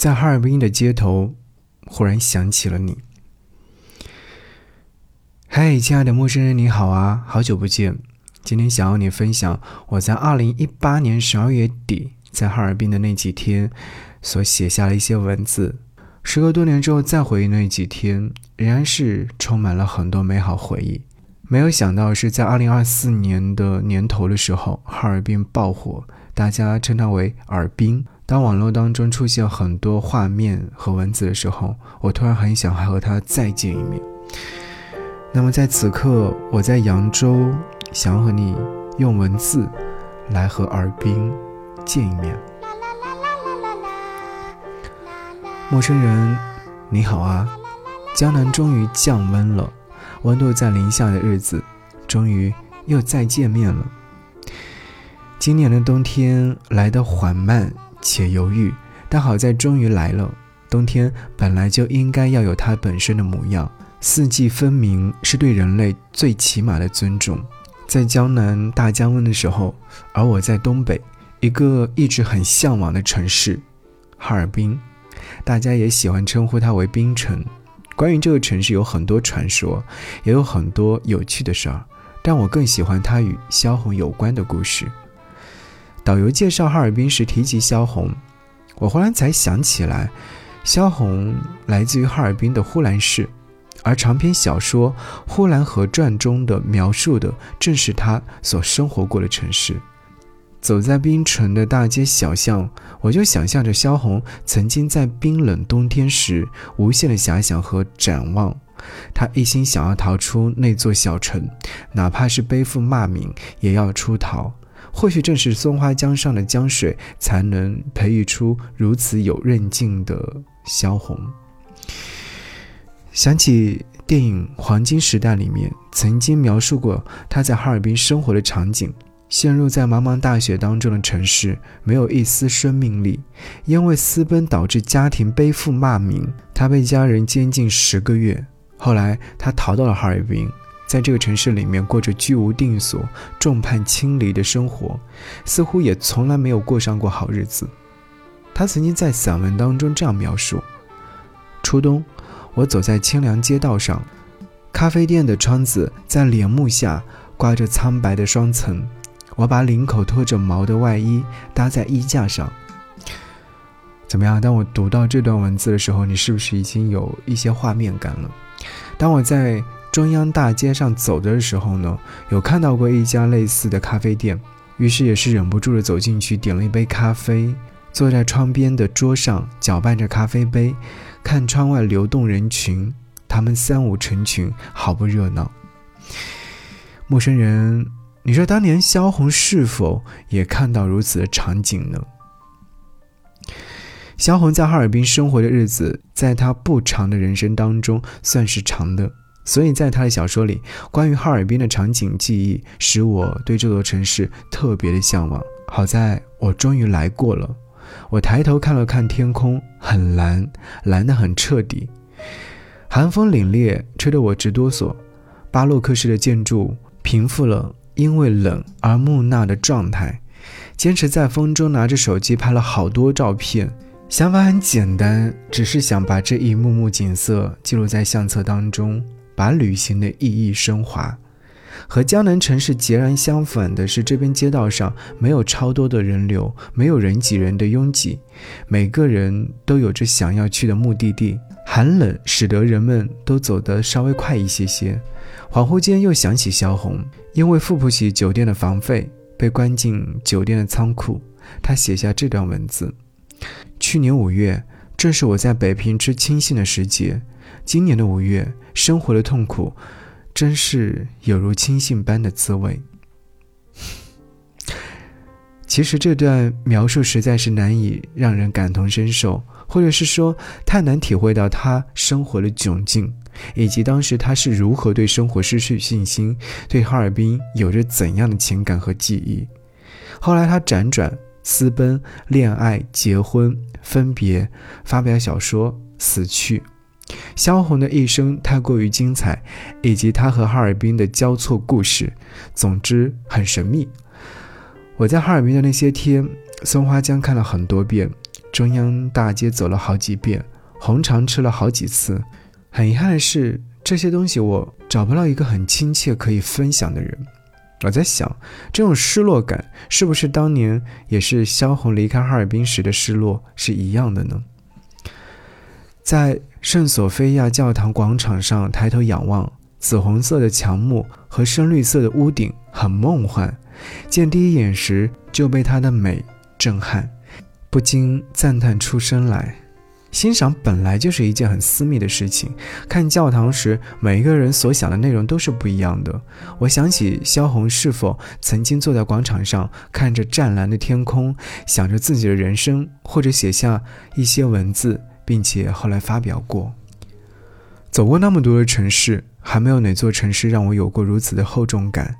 在哈尔滨的街头，忽然想起了你。嗨，亲爱的陌生人，你好啊，好久不见。今天想要你分享我在二零一八年十二月底在哈尔滨的那几天所写下的一些文字。时隔多年之后再回忆那几天，仍然是充满了很多美好回忆。没有想到是在二零二四年的年头的时候，哈尔滨爆火，大家称它为“尔滨”。当网络当中出现很多画面和文字的时候，我突然很想还和他再见一面。那么在此刻，我在扬州，想要和你用文字来和尔滨见一面。陌生人，你好啊！江南终于降温了，温度在零下的日子，终于又再见面了。今年的冬天来得缓慢且犹豫，但好在终于来了。冬天本来就应该要有它本身的模样，四季分明是对人类最起码的尊重。在江南大降温的时候，而我在东北一个一直很向往的城市——哈尔滨。大家也喜欢称呼它为冰城。关于这个城市有很多传说，也有很多有趣的事儿，但我更喜欢它与萧红有关的故事。导游介绍哈尔滨时提及萧红，我忽然才想起来，萧红来自于哈尔滨的呼兰市，而长篇小说《呼兰河传》中的描述的正是他所生活过的城市。走在冰城的大街小巷，我就想象着萧红曾经在冰冷冬天时无限的遐想和展望。他一心想要逃出那座小城，哪怕是背负骂名也要出逃。或许正是松花江上的江水，才能培育出如此有韧劲的萧红。想起电影《黄金时代》里面曾经描述过他在哈尔滨生活的场景。陷入在茫茫大雪当中的城市，没有一丝生命力，因为私奔导致家庭背负骂名，他被家人监禁十个月。后来他逃到了哈尔滨，在这个城市里面过着居无定所、众叛亲离的生活，似乎也从来没有过上过好日子。他曾经在散文当中这样描述：初冬，我走在清凉街道上，咖啡店的窗子在帘幕下挂着苍白的双层。我把领口拖着毛的外衣搭在衣架上。怎么样？当我读到这段文字的时候，你是不是已经有一些画面感了？当我在中央大街上走的时候呢，有看到过一家类似的咖啡店，于是也是忍不住的走进去，点了一杯咖啡，坐在窗边的桌上，搅拌着咖啡杯，看窗外流动人群，他们三五成群，好不热闹。陌生人。你说当年萧红是否也看到如此的场景呢？萧红在哈尔滨生活的日子，在她不长的人生当中算是长的，所以在他的小说里，关于哈尔滨的场景记忆，使我对这座城市特别的向往。好在我终于来过了，我抬头看了看天空，很蓝，蓝得很彻底，寒风凛冽，吹得我直哆嗦。巴洛克式的建筑平复了。因为冷而木讷的状态，坚持在风中拿着手机拍了好多照片。想法很简单，只是想把这一幕幕景色记录在相册当中，把旅行的意义升华。和江南城市截然相反的是，这边街道上没有超多的人流，没有人挤人的拥挤，每个人都有着想要去的目的地。寒冷使得人们都走得稍微快一些些。恍惚间又想起萧红。因为付不起酒店的房费，被关进酒店的仓库。他写下这段文字：去年五月，正是我在北平吃青杏的时节。今年的五月，生活的痛苦，真是有如亲信般的滋味。其实这段描述实在是难以让人感同身受，或者是说太难体会到他生活的窘境。以及当时他是如何对生活失去信心，对哈尔滨有着怎样的情感和记忆？后来他辗转私奔、恋爱、结婚、分别、发表小说、死去。萧红的一生太过于精彩，以及他和哈尔滨的交错故事，总之很神秘。我在哈尔滨的那些天，松花江看了很多遍，中央大街走了好几遍，红肠吃了好几次。很遗憾的是，这些东西我找不到一个很亲切可以分享的人。我在想，这种失落感是不是当年也是萧红离开哈尔滨时的失落是一样的呢？在圣索菲亚教堂广场上抬头仰望，紫红色的墙幕和深绿色的屋顶很梦幻。见第一眼时就被它的美震撼，不禁赞叹出声来。欣赏本来就是一件很私密的事情。看教堂时，每一个人所想的内容都是不一样的。我想起萧红是否曾经坐在广场上，看着湛蓝的天空，想着自己的人生，或者写下一些文字，并且后来发表过。走过那么多的城市，还没有哪座城市让我有过如此的厚重感。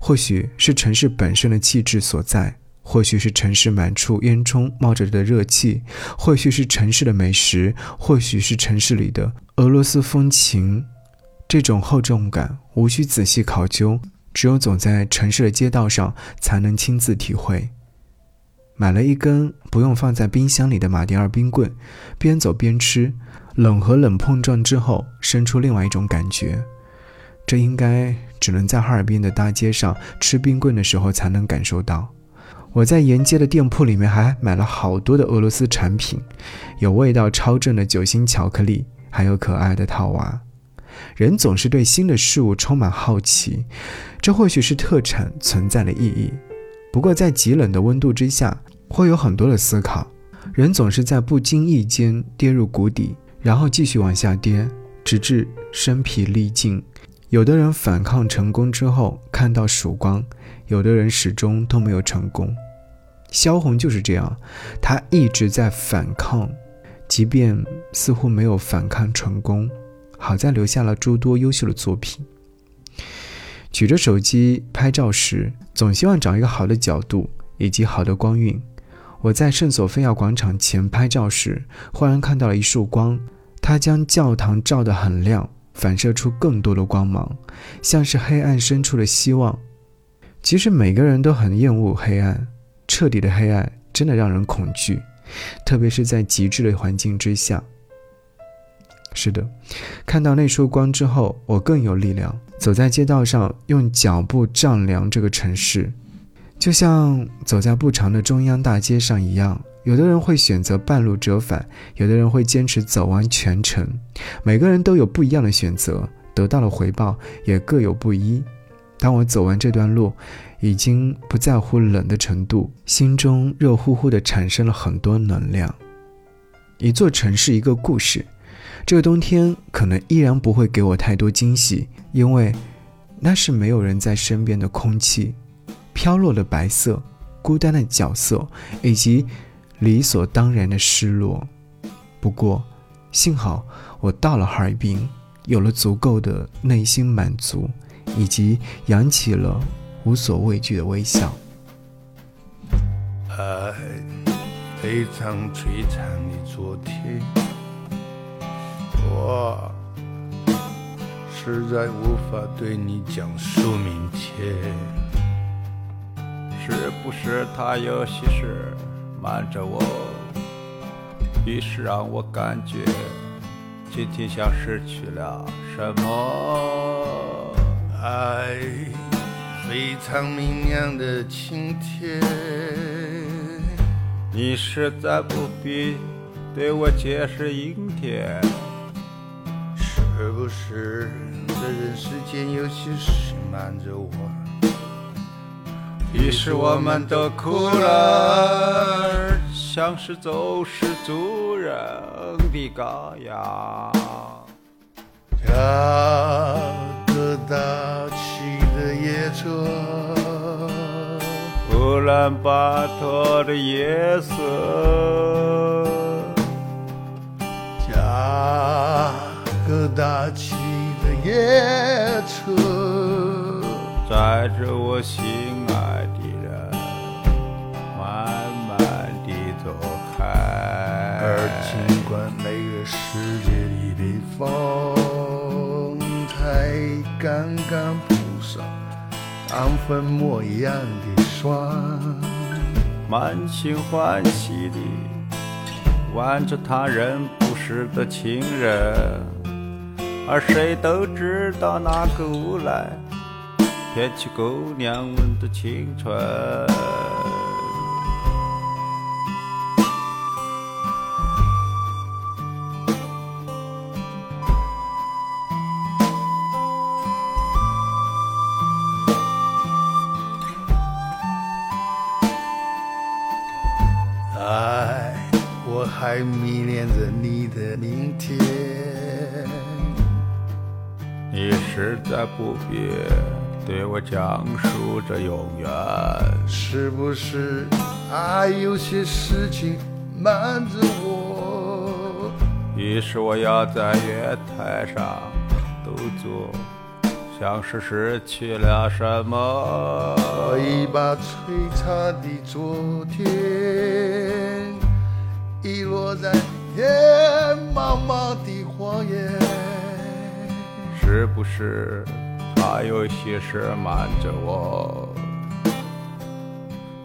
或许是城市本身的气质所在。或许是城市满处烟囱冒着的热气，或许是城市的美食，或许是城市里的俄罗斯风情。这种厚重感无需仔细考究，只有走在城市的街道上才能亲自体会。买了一根不用放在冰箱里的马迭尔冰棍，边走边吃，冷和冷碰撞之后，生出另外一种感觉。这应该只能在哈尔滨的大街上吃冰棍的时候才能感受到。我在沿街的店铺里面还买了好多的俄罗斯产品，有味道超正的酒心巧克力，还有可爱的套娃。人总是对新的事物充满好奇，这或许是特产存在的意义。不过在极冷的温度之下，会有很多的思考。人总是在不经意间跌入谷底，然后继续往下跌，直至身疲力尽。有的人反抗成功之后看到曙光，有的人始终都没有成功。萧红就是这样，她一直在反抗，即便似乎没有反抗成功，好在留下了诸多优秀的作品。举着手机拍照时，总希望找一个好的角度以及好的光晕。我在圣索菲亚广场前拍照时，忽然看到了一束光，它将教堂照得很亮。反射出更多的光芒，像是黑暗深处的希望。其实每个人都很厌恶黑暗，彻底的黑暗真的让人恐惧，特别是在极致的环境之下。是的，看到那束光之后，我更有力量，走在街道上，用脚步丈量这个城市，就像走在不长的中央大街上一样。有的人会选择半路折返，有的人会坚持走完全程。每个人都有不一样的选择，得到的回报也各有不一。当我走完这段路，已经不在乎冷的程度，心中热乎乎的，产生了很多能量。一座城市，一个故事。这个冬天可能依然不会给我太多惊喜，因为那是没有人在身边的空气，飘落的白色，孤单的角色，以及。理所当然的失落，不过，幸好我到了哈尔滨，有了足够的内心满足，以及扬起了无所畏惧的微笑。爱非常摧残的昨天，我实在无法对你讲述明天，是不是他有些事？瞒着我，于是让我感觉今天像失去了什么。爱非常明亮的晴天，你实在不必对我解释阴天。是不是这人世间有些事瞒着我？于是我们都哭了，像是走失族人的羔羊。加格达起的夜车，乌兰巴托的夜色，家格达起的夜车，载着我心爱的人，慢慢地走开。而。尽管每个世界里的北风才刚刚铺上像粉末一样的霜，满心欢喜地挽着他人不识的情人，而谁都知道那个无赖骗取姑娘们的青春。在不必对我讲述着永远。是不是还有些事情瞒着我？于是我要在月台上独坐，像是失去了什么。一把璀璨的昨天，遗落在天茫茫的荒野。是不是还有些事瞒着我？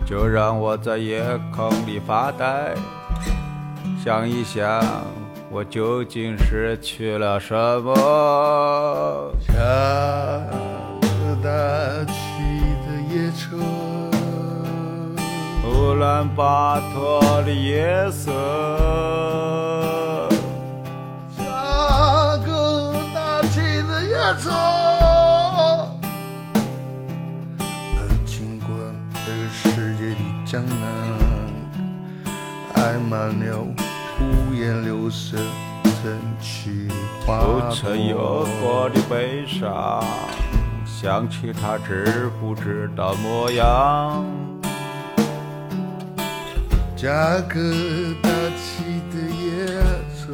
就让我在夜空里发呆，想一想我究竟失去了什么。下个大气的夜车，乌兰巴托的夜色，满了五颜六色、争奇花不曾有过的悲伤，想起他知不知道模样？价格大气的夜车，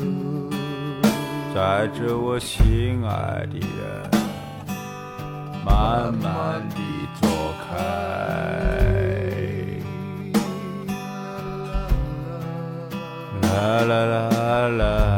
载着我心爱的人，慢慢地走开。la la la.